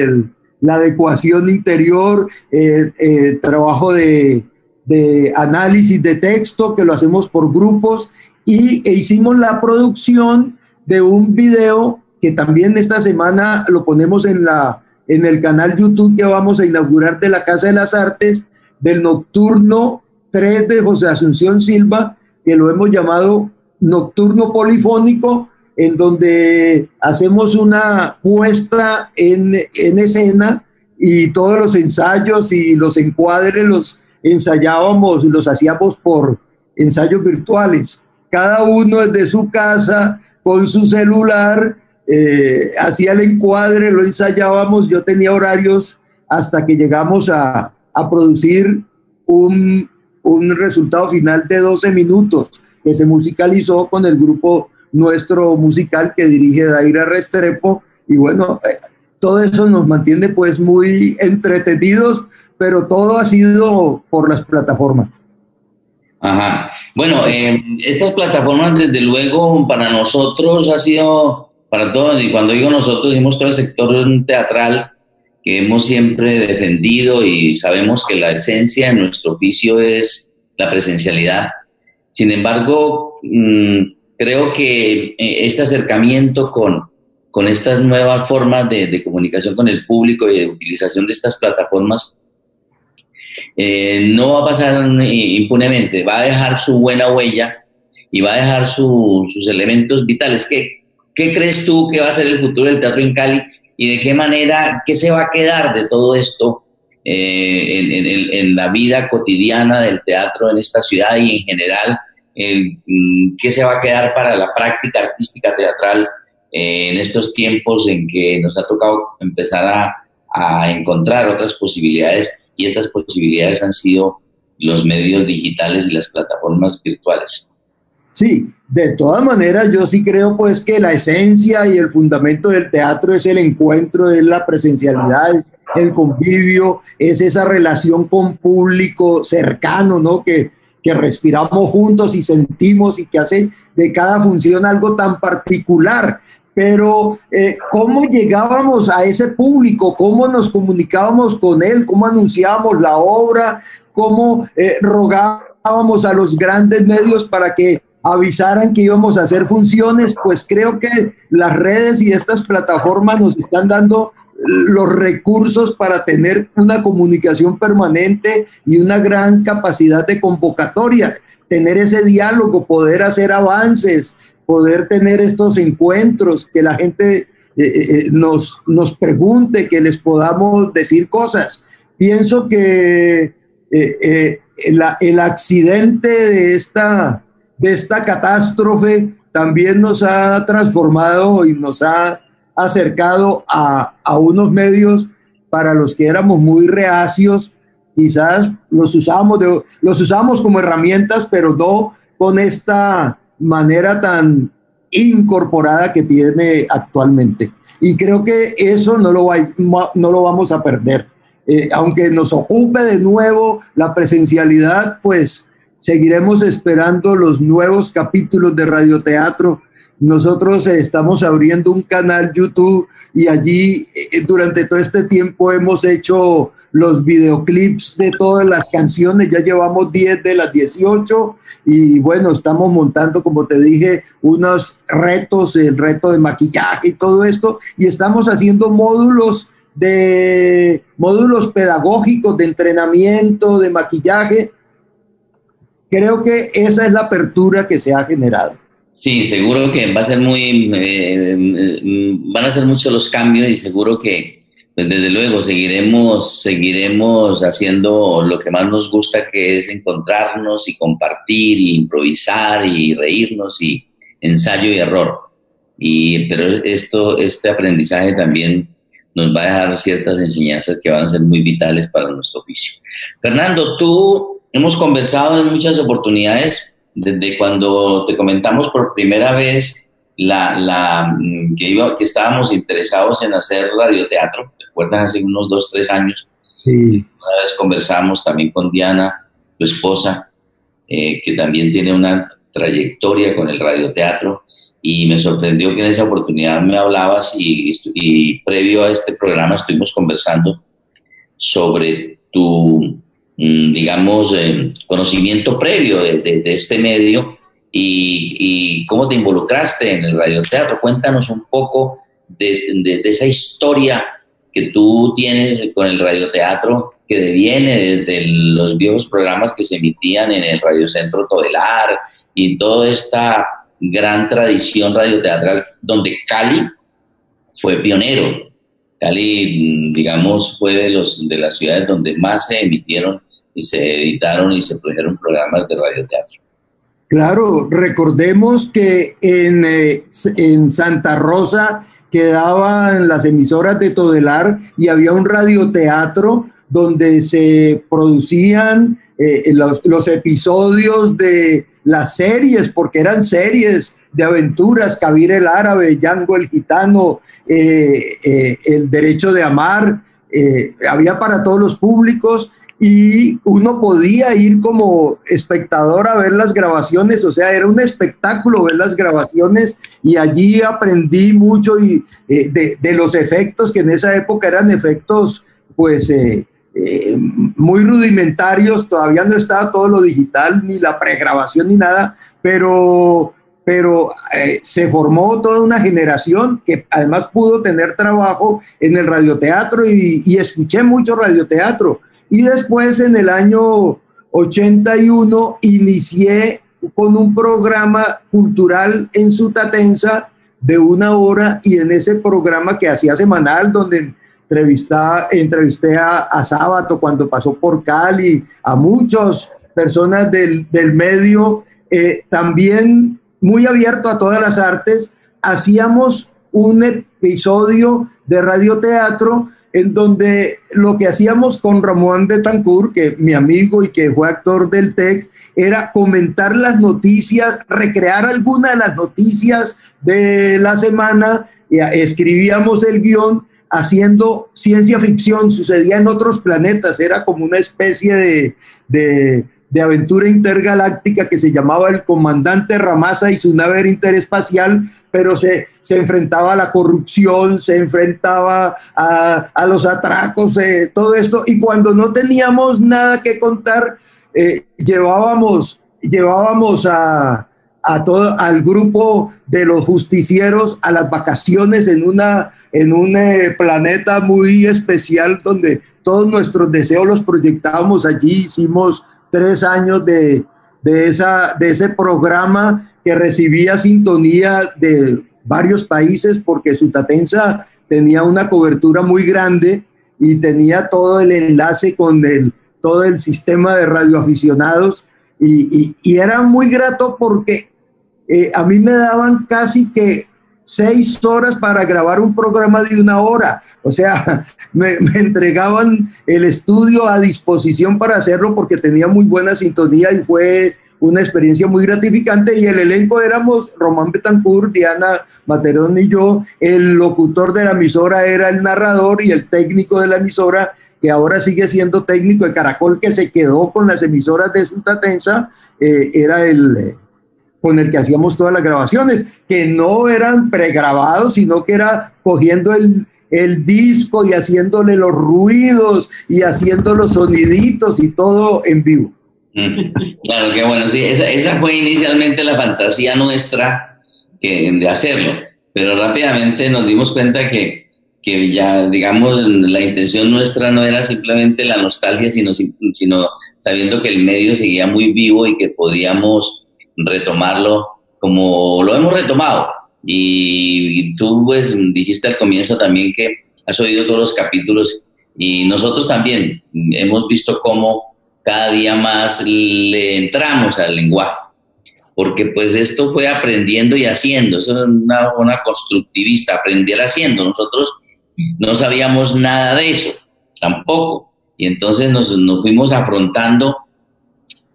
la adecuación interior, eh, trabajo de, de, análisis de texto que lo hacemos por grupos y e hicimos la producción de un video que también esta semana lo ponemos en la en el canal YouTube que vamos a inaugurar de la Casa de las Artes, del Nocturno 3 de José Asunción Silva, que lo hemos llamado Nocturno Polifónico, en donde hacemos una puesta en, en escena y todos los ensayos y los encuadres los ensayábamos, los hacíamos por ensayos virtuales. Cada uno desde su casa con su celular eh, hacía el encuadre, lo ensayábamos, yo tenía horarios hasta que llegamos a, a producir un, un, resultado final de 12 minutos que se musicalizó con el grupo nuestro musical que dirige Daira Restrepo y bueno, eh, todo eso nos mantiene pues muy entretenidos, pero todo ha sido por las plataformas. Ajá. Bueno, eh, estas plataformas desde luego para nosotros ha sido para todos, y cuando digo nosotros, decimos todo el sector teatral que hemos siempre defendido y sabemos que la esencia de nuestro oficio es la presencialidad. Sin embargo, mm, creo que eh, este acercamiento con, con estas nuevas formas de, comunicación con el público y de utilización de estas plataformas eh, no va a pasar impunemente, va a dejar su buena huella y va a dejar sus elementos vitales. ¿Qué, ¿Qué crees tú que va a ser el futuro del teatro en Cali y de qué manera, qué se va a quedar de todo esto eh, en, la vida cotidiana del teatro en esta ciudad y en general? Mm, ¿Qué se va a quedar para la práctica artística teatral eh, en estos tiempos en que nos ha tocado empezar a encontrar otras posibilidades? y estas posibilidades han sido los medios digitales y las plataformas virtuales. Sí, de todas maneras yo sí creo pues que la esencia y el fundamento del teatro es el encuentro, es la presencialidad, el convivio, es esa relación con público cercano, ¿no? Que, que respiramos juntos y sentimos y que hace de cada función algo tan particular pero eh, ¿cómo llegábamos a ese público? ¿Cómo nos comunicábamos con él? ¿Cómo anunciábamos la obra? ¿Cómo eh, rogábamos a los grandes medios para que avisaran que íbamos a hacer funciones? Pues creo que las redes y estas plataformas nos están dando los recursos para tener una comunicación permanente y una gran capacidad de convocatoria, tener ese diálogo, poder hacer avances, poder tener estos encuentros, que la gente eh, eh, eh, nos, nos pregunte, que les podamos decir cosas. Pienso que el, accidente de esta, de esta catástrofe también nos ha transformado y nos ha acercado a, a unos medios para los que éramos muy reacios, quizás los usamos, de, los usamos como herramientas, pero no con esta manera tan incorporada que tiene actualmente. Y creo que eso no lo, no lo vamos a perder. Eh, aunque nos ocupe de nuevo la presencialidad, pues seguiremos esperando los nuevos capítulos de radioteatro nosotros estamos abriendo un canal YouTube y allí eh, durante todo este tiempo hemos hecho los videoclips de todas las canciones, ya llevamos 10 de las 18 y bueno, estamos montando, como te dije, unos retos, el reto de maquillaje y todo esto, y estamos haciendo módulos de módulos pedagógicos de entrenamiento, de maquillaje. Creo que esa es la apertura que se ha generado. Sí, seguro que va a ser muy, eh, van a ser muchos los cambios y seguro que, pues, desde luego, seguiremos, seguiremos haciendo lo que más nos gusta, que es encontrarnos y compartir y improvisar y reírnos y ensayo y error. Y, pero esto, este aprendizaje también nos va a dejar ciertas enseñanzas que van a ser muy vitales para nuestro oficio. Fernando, tú hemos conversado en muchas oportunidades desde cuando te comentamos por primera vez la, la, mm, que, iba, que estábamos interesados en hacer radioteatro, ¿te acuerdas? Hace unos dos, tres años. Sí. Una vez conversamos también con Diana, tu esposa, eh, que también tiene una trayectoria con el radioteatro, y me sorprendió que en esa oportunidad me hablabas y, y previo a este programa estuvimos conversando sobre tu digamos, eh, conocimiento previo de, este medio y, cómo te involucraste en el radioteatro. Cuéntanos un poco de, esa historia que tú tienes con el radioteatro que viene desde los viejos programas que se emitían en el Radiocentro Todelar y toda esta gran tradición radioteatral donde Cali fue pionero. Cali, digamos, fue de, los, de las ciudades donde más se emitieron y se editaron y se produjeron programas de radioteatro. Claro, recordemos que en, eh, en Santa Rosa quedaban las emisoras de Todelar y había un radioteatro donde se producían eh, los, los, episodios de las series, porque eran series de aventuras, Kabir el Árabe, Django el Gitano, eh, El Derecho de Amar, había para todos los públicos y uno podía ir como espectador a ver las grabaciones, o sea, era un espectáculo ver las grabaciones y allí aprendí mucho y, eh, de, los efectos que en esa época eran efectos pues eh, eh, muy rudimentarios, todavía no estaba todo lo digital, ni la pregrabación ni nada, pero pero eh, se formó toda una generación que además pudo tener trabajo en el radioteatro y, y escuché mucho radioteatro. Y después en el año 81 inicié con un programa cultural en Sutatensa de una hora y en ese programa que hacía semanal donde entrevisté a, a Sábato cuando pasó por Cali, a muchas personas del, del medio, eh, también muy abierto a todas las artes, hacíamos un episodio de radioteatro en donde lo que hacíamos con Ramón de Tancur, que mi amigo y que fue actor del TEC, era comentar las noticias, recrear alguna de las noticias de la semana, escribíamos el guion haciendo ciencia ficción, sucedía en otros planetas, era como una especie de, de aventura intergaláctica que se llamaba el comandante Ramasa y su nave interespacial, pero se, se enfrentaba a la corrupción, se enfrentaba a, a los atracos, eh, todo esto, y cuando no teníamos nada que contar, eh, llevábamos, llevábamos a, a todo, al grupo de los justicieros a las vacaciones en, una, en un eh, planeta muy especial donde todos nuestros deseos los proyectábamos allí, hicimos tres años de, de, esa, de ese programa que recibía sintonía de varios países porque Sutatensa tenía una cobertura muy grande y tenía todo el enlace con el, todo el sistema de radioaficionados. Y, y, era muy grato porque eh, a mí me daban casi que seis horas para grabar un programa de una hora. O sea, me, entregaban el estudio a disposición para hacerlo porque tenía muy buena sintonía y fue una experiencia muy gratificante. Y el elenco éramos Román Betancourt, Diana Materón y yo. El locutor de la emisora era el narrador y el técnico de la emisora que ahora sigue siendo técnico de Caracol, que se quedó con las emisoras de Sutatensa, eh, era el, con el que hacíamos todas las grabaciones, que no eran pregrabados, sino que era cogiendo el, el disco y haciéndole los ruidos y haciendo los soniditos y todo en vivo. Claro, que bueno, sí, esa, esa, fue inicialmente la fantasía nuestra que, de hacerlo, pero rápidamente nos dimos cuenta que, que ya, digamos, la intención nuestra no era simplemente la nostalgia, sino, sino sabiendo que el medio seguía muy vivo y que podíamos retomarlo como lo hemos retomado. Y, tú pues dijiste al comienzo también que has oído todos los capítulos y nosotros también hemos visto cómo cada día más le entramos al lenguaje, porque pues esto fue aprendiendo y haciendo, eso es una, una constructivista, aprender haciendo. Nosotros no sabíamos nada de eso, tampoco. Y entonces nos, nos fuimos afrontando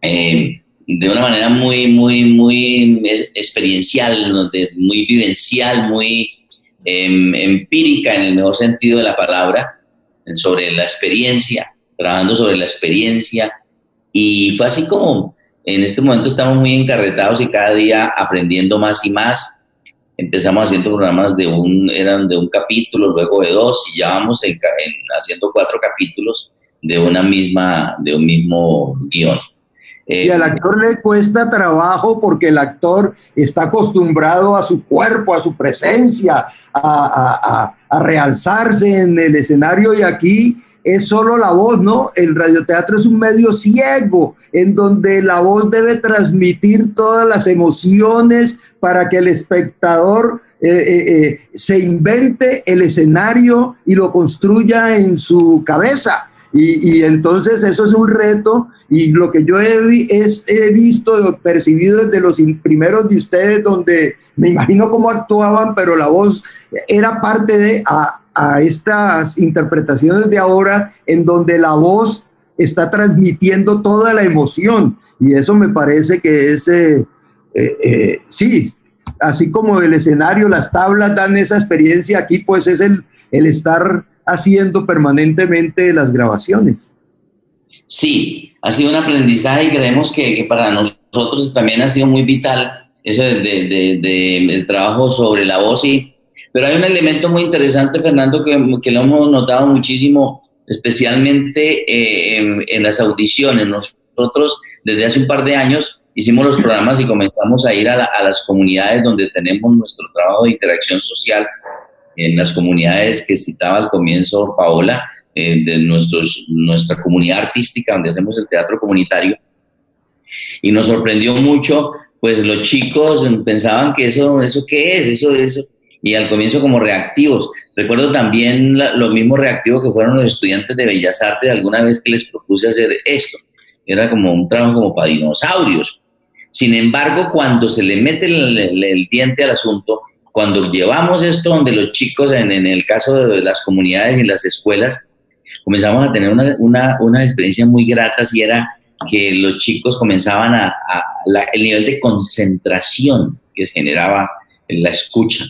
eh, de una manera muy, muy, muy experiencial, muy vivencial, muy em, empírica en el mejor sentido de la palabra, sobre la experiencia, trabajando sobre la experiencia. Y fue así como en este momento estamos muy encarretados y cada día aprendiendo más y más. Empezamos haciendo programas de un, eran de un capítulo, luego de dos, y ya vamos en, en, haciendo cuatro capítulos de una misma, de un mismo guion. Y al actor le cuesta trabajo porque el actor está acostumbrado a su cuerpo, a su presencia, a, a, a, realzarse en el escenario y aquí es solo la voz, ¿no? El radioteatro es un medio ciego en donde la voz debe transmitir todas las emociones para que el espectador eh, eh, eh, se invente el escenario y lo construya en su cabeza. Y, y, entonces eso es un reto y lo que yo he, es, he visto, percibido desde los primeros de ustedes, donde me imagino cómo actuaban, pero la voz era parte de a, a estas interpretaciones de ahora, en donde la voz está transmitiendo toda la emoción. Y eso me parece que es, eh, eh, eh, sí, así como el escenario, las tablas dan esa experiencia, aquí pues es el, el estar haciendo permanentemente las grabaciones. Sí, ha sido un aprendizaje y creemos que, para nosotros también ha sido muy vital eso del de, trabajo sobre la voz. Y, pero hay un elemento muy interesante, Fernando, que, que lo hemos notado muchísimo, especialmente eh, en, en, las audiciones. Nosotros desde hace un par de años hicimos los programas y comenzamos a ir a, las comunidades donde tenemos nuestro trabajo de interacción social, en las comunidades que citaba al comienzo Paola, eh, de nuestros, nuestra comunidad artística, donde hacemos el teatro comunitario. Y nos sorprendió mucho, pues los chicos pensaban que eso, ¿eso qué es? Eso, eso. Y al comienzo como reactivos. Recuerdo también lo mismo reactivo que fueron los estudiantes de Bellas Artes alguna vez que les propuse hacer esto. Era como un trabajo como para dinosaurios. Sin embargo, cuando se le mete el, diente al asunto, cuando llevamos esto donde los chicos, en, el caso de las comunidades y las escuelas, comenzamos a tener una, una, una experiencia muy grata, y era que los chicos comenzaban a, el nivel de concentración que generaba en la escucha.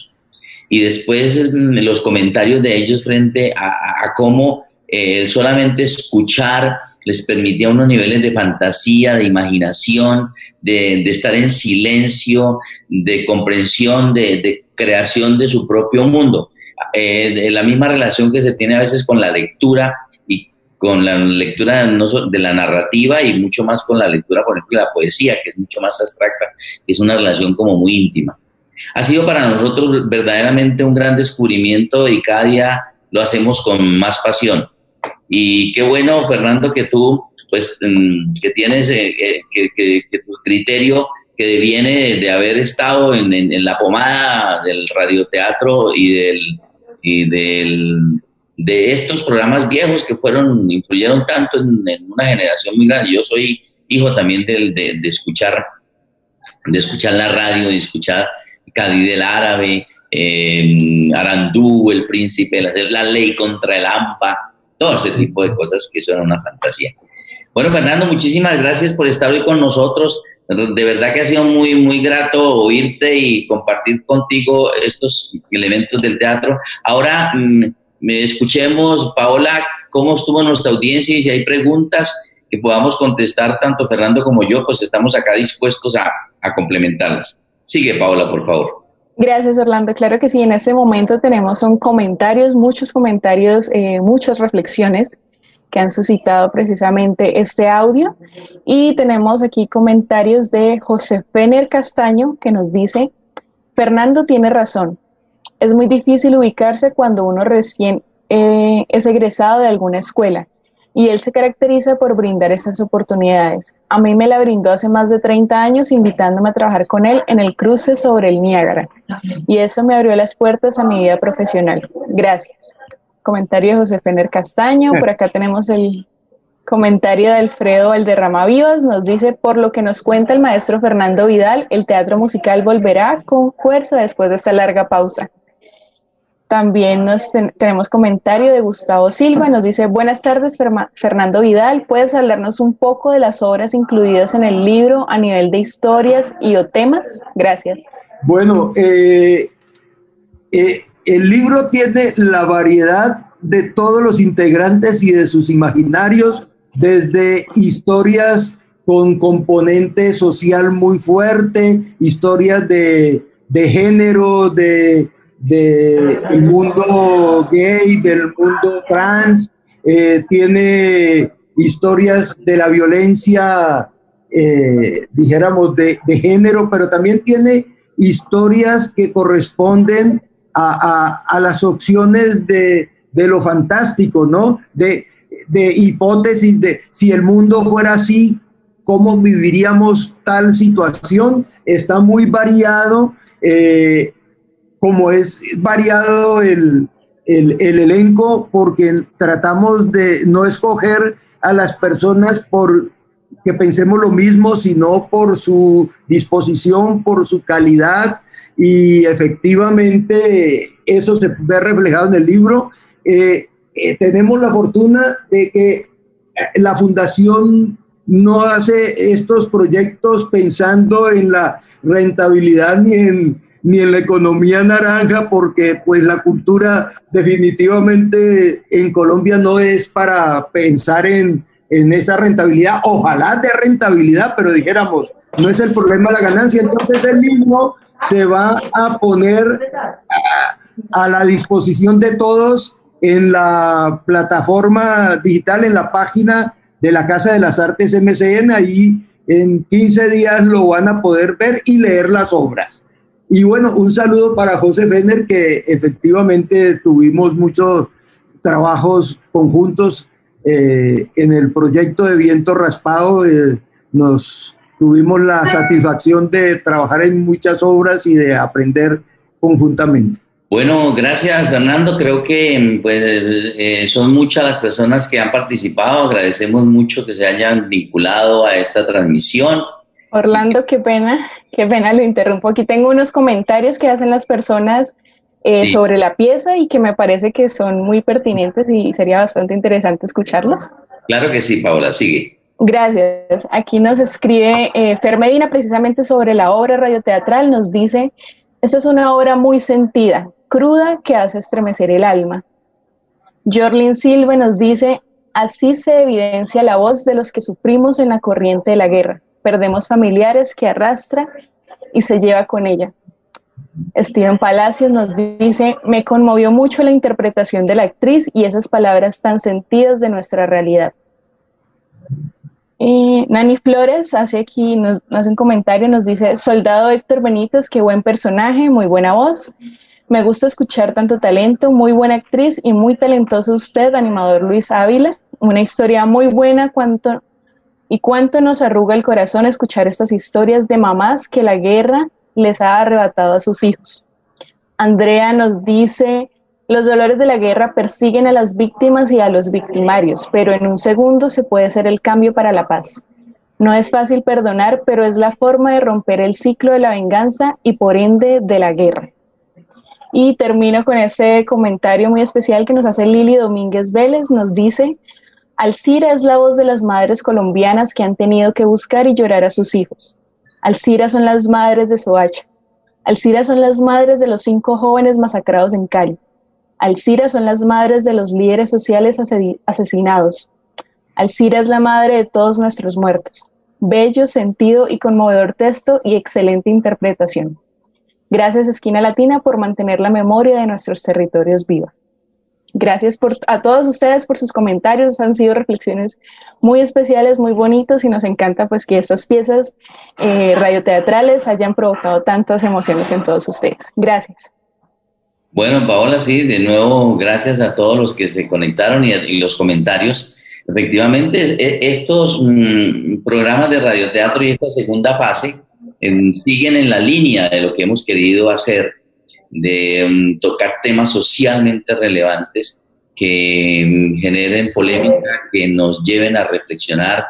Y después mm, los comentarios de ellos frente a, cómo eh, solamente escuchar les permitía unos niveles de fantasía, de imaginación, de, estar en silencio, de comprensión, de, creación de su propio mundo. Eh, la misma relación que se tiene a veces con la lectura y con la lectura de la narrativa y mucho más con la lectura, por ejemplo, la poesía, que es mucho más abstracta, es una relación como muy íntima. Ha sido para nosotros verdaderamente un gran descubrimiento y cada día lo hacemos con más pasión. Y qué bueno, Fernando, que tú, pues, mm, que tienes, eh, eh, que, tu criterio que viene de haber estado en, la pomada del radioteatro y del, y del de estos programas viejos que fueron, influyeron tanto en, una generación muy grande. Yo soy hijo también de, de, escuchar, de escuchar la radio, de escuchar Cádiz del Árabe, eh, Arandú, El Príncipe, la, Ley contra el AMPA, todo ese tipo de cosas que son una fantasía. Bueno, Fernando, muchísimas gracias por estar hoy con nosotros. De verdad que ha sido muy, muy grato oírte y compartir contigo estos elementos del teatro. Ahora, mm, escuchemos, Paola, cómo estuvo nuestra audiencia y si hay preguntas que podamos contestar tanto Fernando como yo, pues estamos acá dispuestos a, a complementarlas. Sigue, Paola, por favor. Gracias, Orlando. Claro que sí, en este momento tenemos son comentarios, muchos comentarios, eh, muchas reflexiones que han suscitado precisamente este audio. Y tenemos aquí comentarios de José Fener Castaño que nos dice, Fernando tiene razón, es muy difícil ubicarse cuando uno recién eh, es egresado de alguna escuela y él se caracteriza por brindar estas oportunidades. A mí me la brindó hace más de 30 años invitándome a trabajar con él en el cruce sobre el Niágara y eso me abrió las puertas a mi vida profesional. Gracias. Comentario de José Fener Castaño, por acá tenemos el comentario de Alfredo Valderrama Vivas, nos dice, por lo que nos cuenta el maestro Fernando Vidal, el teatro musical volverá con fuerza después de esta larga pausa. También nos tenemos comentario de Gustavo Silva, nos dice, buenas tardes Fernando Vidal, ¿puedes hablarnos un poco de las obras incluidas en el libro a nivel de historias y o temas? Gracias. Bueno, eh, eh, el libro tiene la variedad de todos los integrantes y de sus imaginarios, desde historias con componente social muy fuerte, historias de, de género, de mundo gay, del mundo trans, eh, tiene historias de la violencia, eh, dijéramos, de, género, pero también tiene historias que corresponden a, las opciones de, lo fantástico, ¿no? De, hipótesis de si el mundo fuera así, ¿cómo viviríamos tal situación? Está muy variado. Eh, como es variado el, elenco, porque tratamos de no escoger a las personas por que pensemos lo mismo, sino por su disposición, por su calidad, y efectivamente eso se ve reflejado en el libro. Eh, eh, tenemos la fortuna de que eh, la fundación no hace estos proyectos pensando en la rentabilidad ni en ni en la economía naranja, porque pues la cultura definitivamente en Colombia no es para pensar en, en esa rentabilidad, ojalá de rentabilidad, pero dijéramos, no es el problema la ganancia, entonces el mismo se va a poner a, la disposición de todos en la plataforma digital, en la página de la Casa de las Artes MCN, ahí en 15 días lo van a poder ver y leer las obras. Y bueno, un saludo para José Fenner, que efectivamente tuvimos muchos trabajos conjuntos eh, en el proyecto de Viento Raspado. Eh, nos tuvimos la satisfacción de trabajar en muchas obras y de aprender conjuntamente. Bueno, gracias Fernando. Creo que pues, eh, son muchas las personas que han participado. Agradecemos mucho que se hayan vinculado a esta transmisión. Orlando, qué pena, qué pena, lo interrumpo. Aquí tengo unos comentarios que hacen las personas eh, sobre la pieza y que me parece que son muy pertinentes y sería bastante interesante escucharlos. Claro que sí, Paola, sigue. Gracias. Aquí nos escribe eh, Fer Medina precisamente sobre la obra radioteatral. Nos dice, esta es una obra muy sentida, cruda, que hace estremecer el alma. Jorlin Silva nos dice, así se evidencia la voz de los que sufrimos en la corriente de la guerra perdemos familiares que arrastra y se lleva con ella. Steven Palacios nos dice, me conmovió mucho la interpretación de la actriz y esas palabras tan sentidas de nuestra realidad. Nani Flores hace aquí, nos hace un comentario, nos dice, Soldado Héctor Benítez, qué buen personaje, muy buena voz. Me gusta escuchar tanto talento, muy buena actriz y muy talentoso usted, animador Luis Ávila. Una historia muy buena, cuanto, y cuánto nos arruga el corazón escuchar estas historias de mamás que la guerra les ha arrebatado a sus hijos. Andrea nos dice, los dolores de la guerra persiguen a las víctimas y a los victimarios, pero en un segundo se puede hacer el cambio para la paz. No es fácil perdonar, pero es la forma de romper el ciclo de la venganza y por ende de la guerra. Y termino con ese comentario muy especial que nos hace Lili Domínguez Vélez. Nos dice, Alcira es la voz de las madres colombianas que han tenido que buscar y llorar a sus hijos. Alcira son las madres de Soacha. Alcira son las madres de los cinco jóvenes masacrados en Cali. Alcira son las madres de los líderes sociales asesinados. Alcira es la madre de todos nuestros muertos. Bello, sentido y conmovedor texto y excelente interpretación. Gracias Esquina Latina por mantener la memoria de nuestros territorios viva. Gracias por, a todos ustedes por sus comentarios, han sido reflexiones muy especiales, muy bonitos y nos encanta pues que estas piezas eh, radioteatrales hayan provocado tantas emociones en todos ustedes. Gracias. Bueno, Paola, sí, de nuevo, gracias a todos los que se conectaron y, los comentarios. Efectivamente, e, estos mm, programas de radioteatro y esta segunda fase siguen en la línea de lo que hemos querido hacer de um, tocar temas socialmente relevantes que um, generen polémica, que nos lleven a reflexionar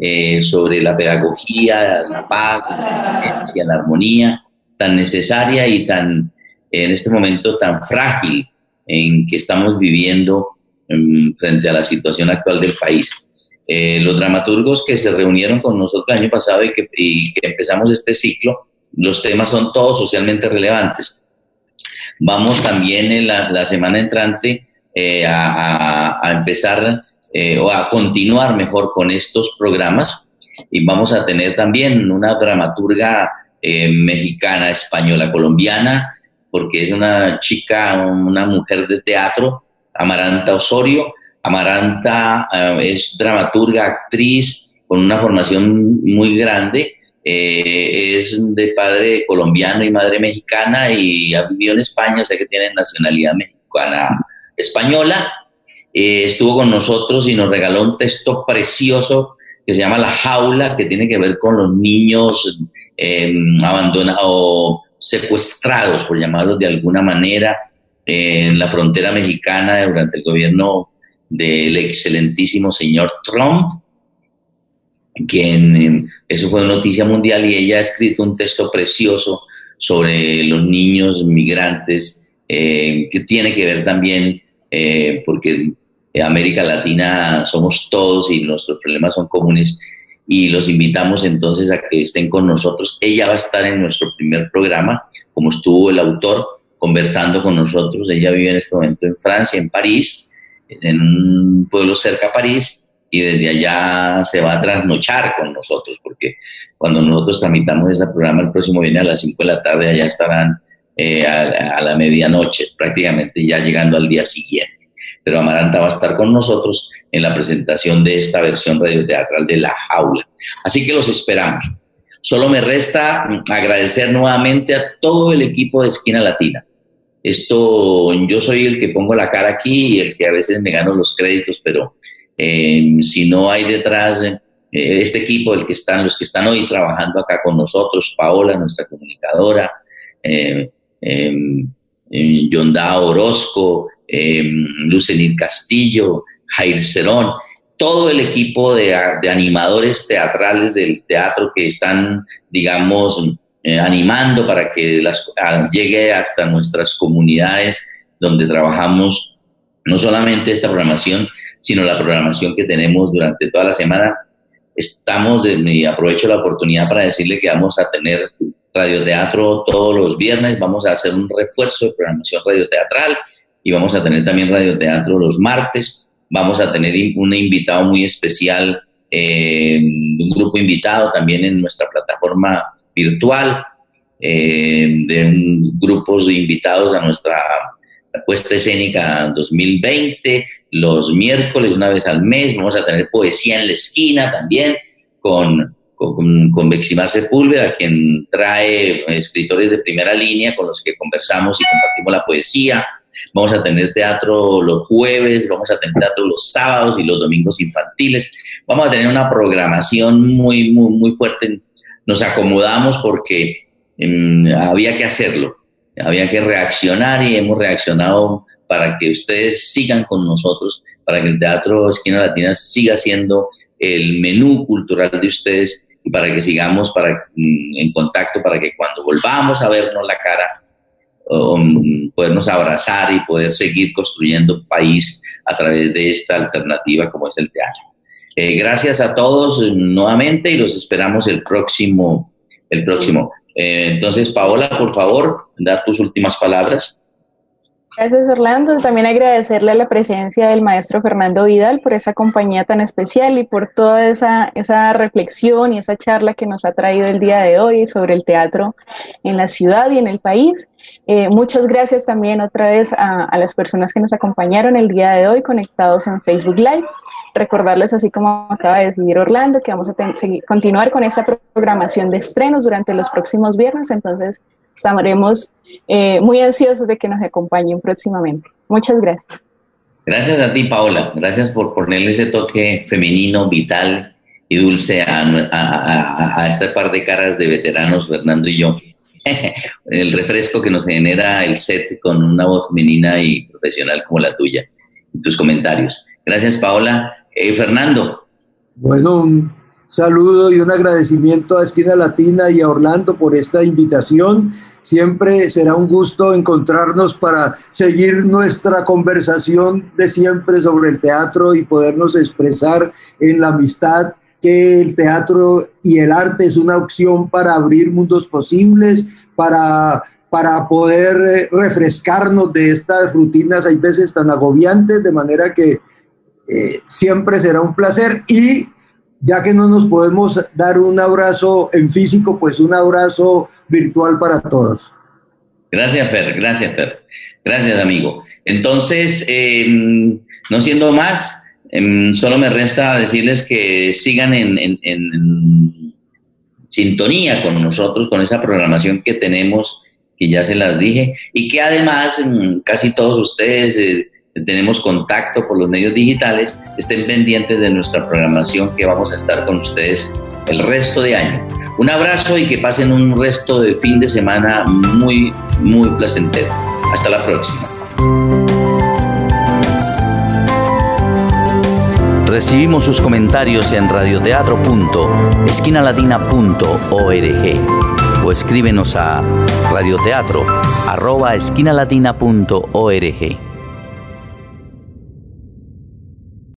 eh, sobre la pedagogía, la paz, la, la armonía tan necesaria y tan, en este momento tan frágil en que estamos viviendo um, frente a la situación actual del país. Eh, los dramaturgos que se reunieron con nosotros el año pasado y que empezamos este ciclo, los temas son todos socialmente relevantes. Vamos también en la, semana entrante eh, a, empezar eh, o a continuar mejor con estos programas y vamos a tener también una dramaturga eh, mexicana, española, colombiana, porque es una chica, una mujer de teatro, Amaranta Osorio. Amaranta es dramaturga, actriz, con una formación muy grande eh, es de padre colombiano y madre mexicana y ha vivido en España, o que tiene nacionalidad mexicana española. Eh, estuvo con nosotros y nos regaló un texto precioso que se llama La Jaula, que tiene que ver con los niños em, abandonados o secuestrados, por llamarlos de alguna manera, en la frontera mexicana durante el gobierno del excelentísimo señor Trump quien eso fue noticia mundial y ella ha escrito un texto precioso sobre los niños migrantes eh, que tiene que ver también eh, porque América Latina somos todos y nuestros problemas son comunes y los invitamos entonces a que estén con nosotros. Ella va a estar en nuestro primer programa, como estuvo el autor conversando con nosotros. Ella vive en este momento en Francia, en París, en un pueblo cerca a París, y desde allá se va a trasnochar con nosotros, porque cuando nosotros tramitamos ese programa el próximo viene a las 5 de la tarde, allá estarán eh, a, la medianoche, prácticamente ya llegando al día siguiente. pero Amaranta va a estar con nosotros en la presentación de esta versión radioteatral de La Jaula. Así que los esperamos. Solo me resta agradecer nuevamente a todo el equipo de Esquina Latina. Esto, yo soy el que pongo la cara aquí y el que a veces me gano los créditos, pero eh, si no hay detrás eh, este equipo, el que están, los que están hoy trabajando acá con nosotros, Paola, nuestra comunicadora, eh, Orozco, Lucenit Castillo, Jair Cerón, todo el equipo de, animadores teatrales del teatro que están, digamos, animando para que las, llegue hasta nuestras comunidades donde trabajamos no solamente esta programación, sino la programación que tenemos durante toda la semana. Estamos, de, y aprovecho la oportunidad para decirle que vamos a tener radioteatro todos los viernes, vamos a hacer un refuerzo de programación radioteatral y vamos a tener también radioteatro los martes. Vamos a tener un invitado muy especial, eh, un grupo invitado también en nuestra plataforma virtual, eh, de grupos invitados a nuestra puesta escénica 2020, los miércoles una vez al mes, vamos a tener poesía en la esquina también con, con, con Beximar Sepúlveda, quien trae escritores de primera línea con los que conversamos y compartimos la poesía. Vamos a tener teatro los jueves, vamos a tener teatro los sábados y los domingos infantiles. Vamos a tener una programación muy, muy, muy fuerte. Nos acomodamos porque em, había que hacerlo había que reaccionar y hemos reaccionado para que ustedes sigan con nosotros, para que el Teatro Esquina Latina siga siendo el menú cultural de ustedes y para que sigamos para, mm, en contacto, para que cuando volvamos a vernos la cara, um, podernos abrazar y poder seguir construyendo país a través de esta alternativa como es el teatro. Eh, gracias a todos nuevamente y los esperamos el próximo, el próximo. Eh, entonces, Paola, por favor, da tus últimas palabras. Gracias, Orlando. También agradecerle la presencia del maestro Fernando Vidal por esa compañía tan especial y por toda esa, esa reflexión y esa charla que nos ha traído el día de hoy sobre el teatro en la ciudad y en el país. Eh, muchas gracias también otra vez a las personas que nos acompañaron el día de hoy conectados en Facebook Live recordarles, así como acaba de decir Orlando, que vamos a continuar con esta programación de estrenos durante los próximos viernes, entonces estaremos eh, muy ansiosos de que nos acompañen próximamente. Muchas gracias. Gracias a ti, Paola. Gracias por ponerle ese toque femenino, vital y dulce a, a, a este par de caras de veteranos, Fernando y yo. el refresco que nos genera el set con una voz femenina y profesional como la tuya. Tus comentarios. Gracias, Paola. Eh, Fernando. Bueno, un saludo y un agradecimiento a Esquina Latina y a Orlando por esta invitación. Siempre será un gusto encontrarnos para seguir nuestra conversación de siempre sobre el teatro y podernos expresar en la amistad que el teatro y el arte es una opción para abrir mundos posibles, para, para poder eh, refrescarnos de estas rutinas, hay veces tan agobiantes, de manera que eh, siempre será un placer y ya que no nos podemos dar un abrazo en físico, pues un abrazo virtual para todos. Gracias, Fer, gracias, Fer. Gracias, amigo. Entonces, em, no siendo más, em, solo me resta decirles que sigan en, sintonía con nosotros, con esa programación que tenemos, que ya se las dije, y que además em, casi todos ustedes... Eh, tenemos contacto por los medios digitales, estén pendientes de nuestra programación que vamos a estar con ustedes el resto de año. Un abrazo y que pasen un resto de fin de semana muy, muy placentero. Hasta la próxima. Recibimos sus comentarios en radioteatro.esquinalatina.org o escríbenos a radioteatro.esquinalatina.org.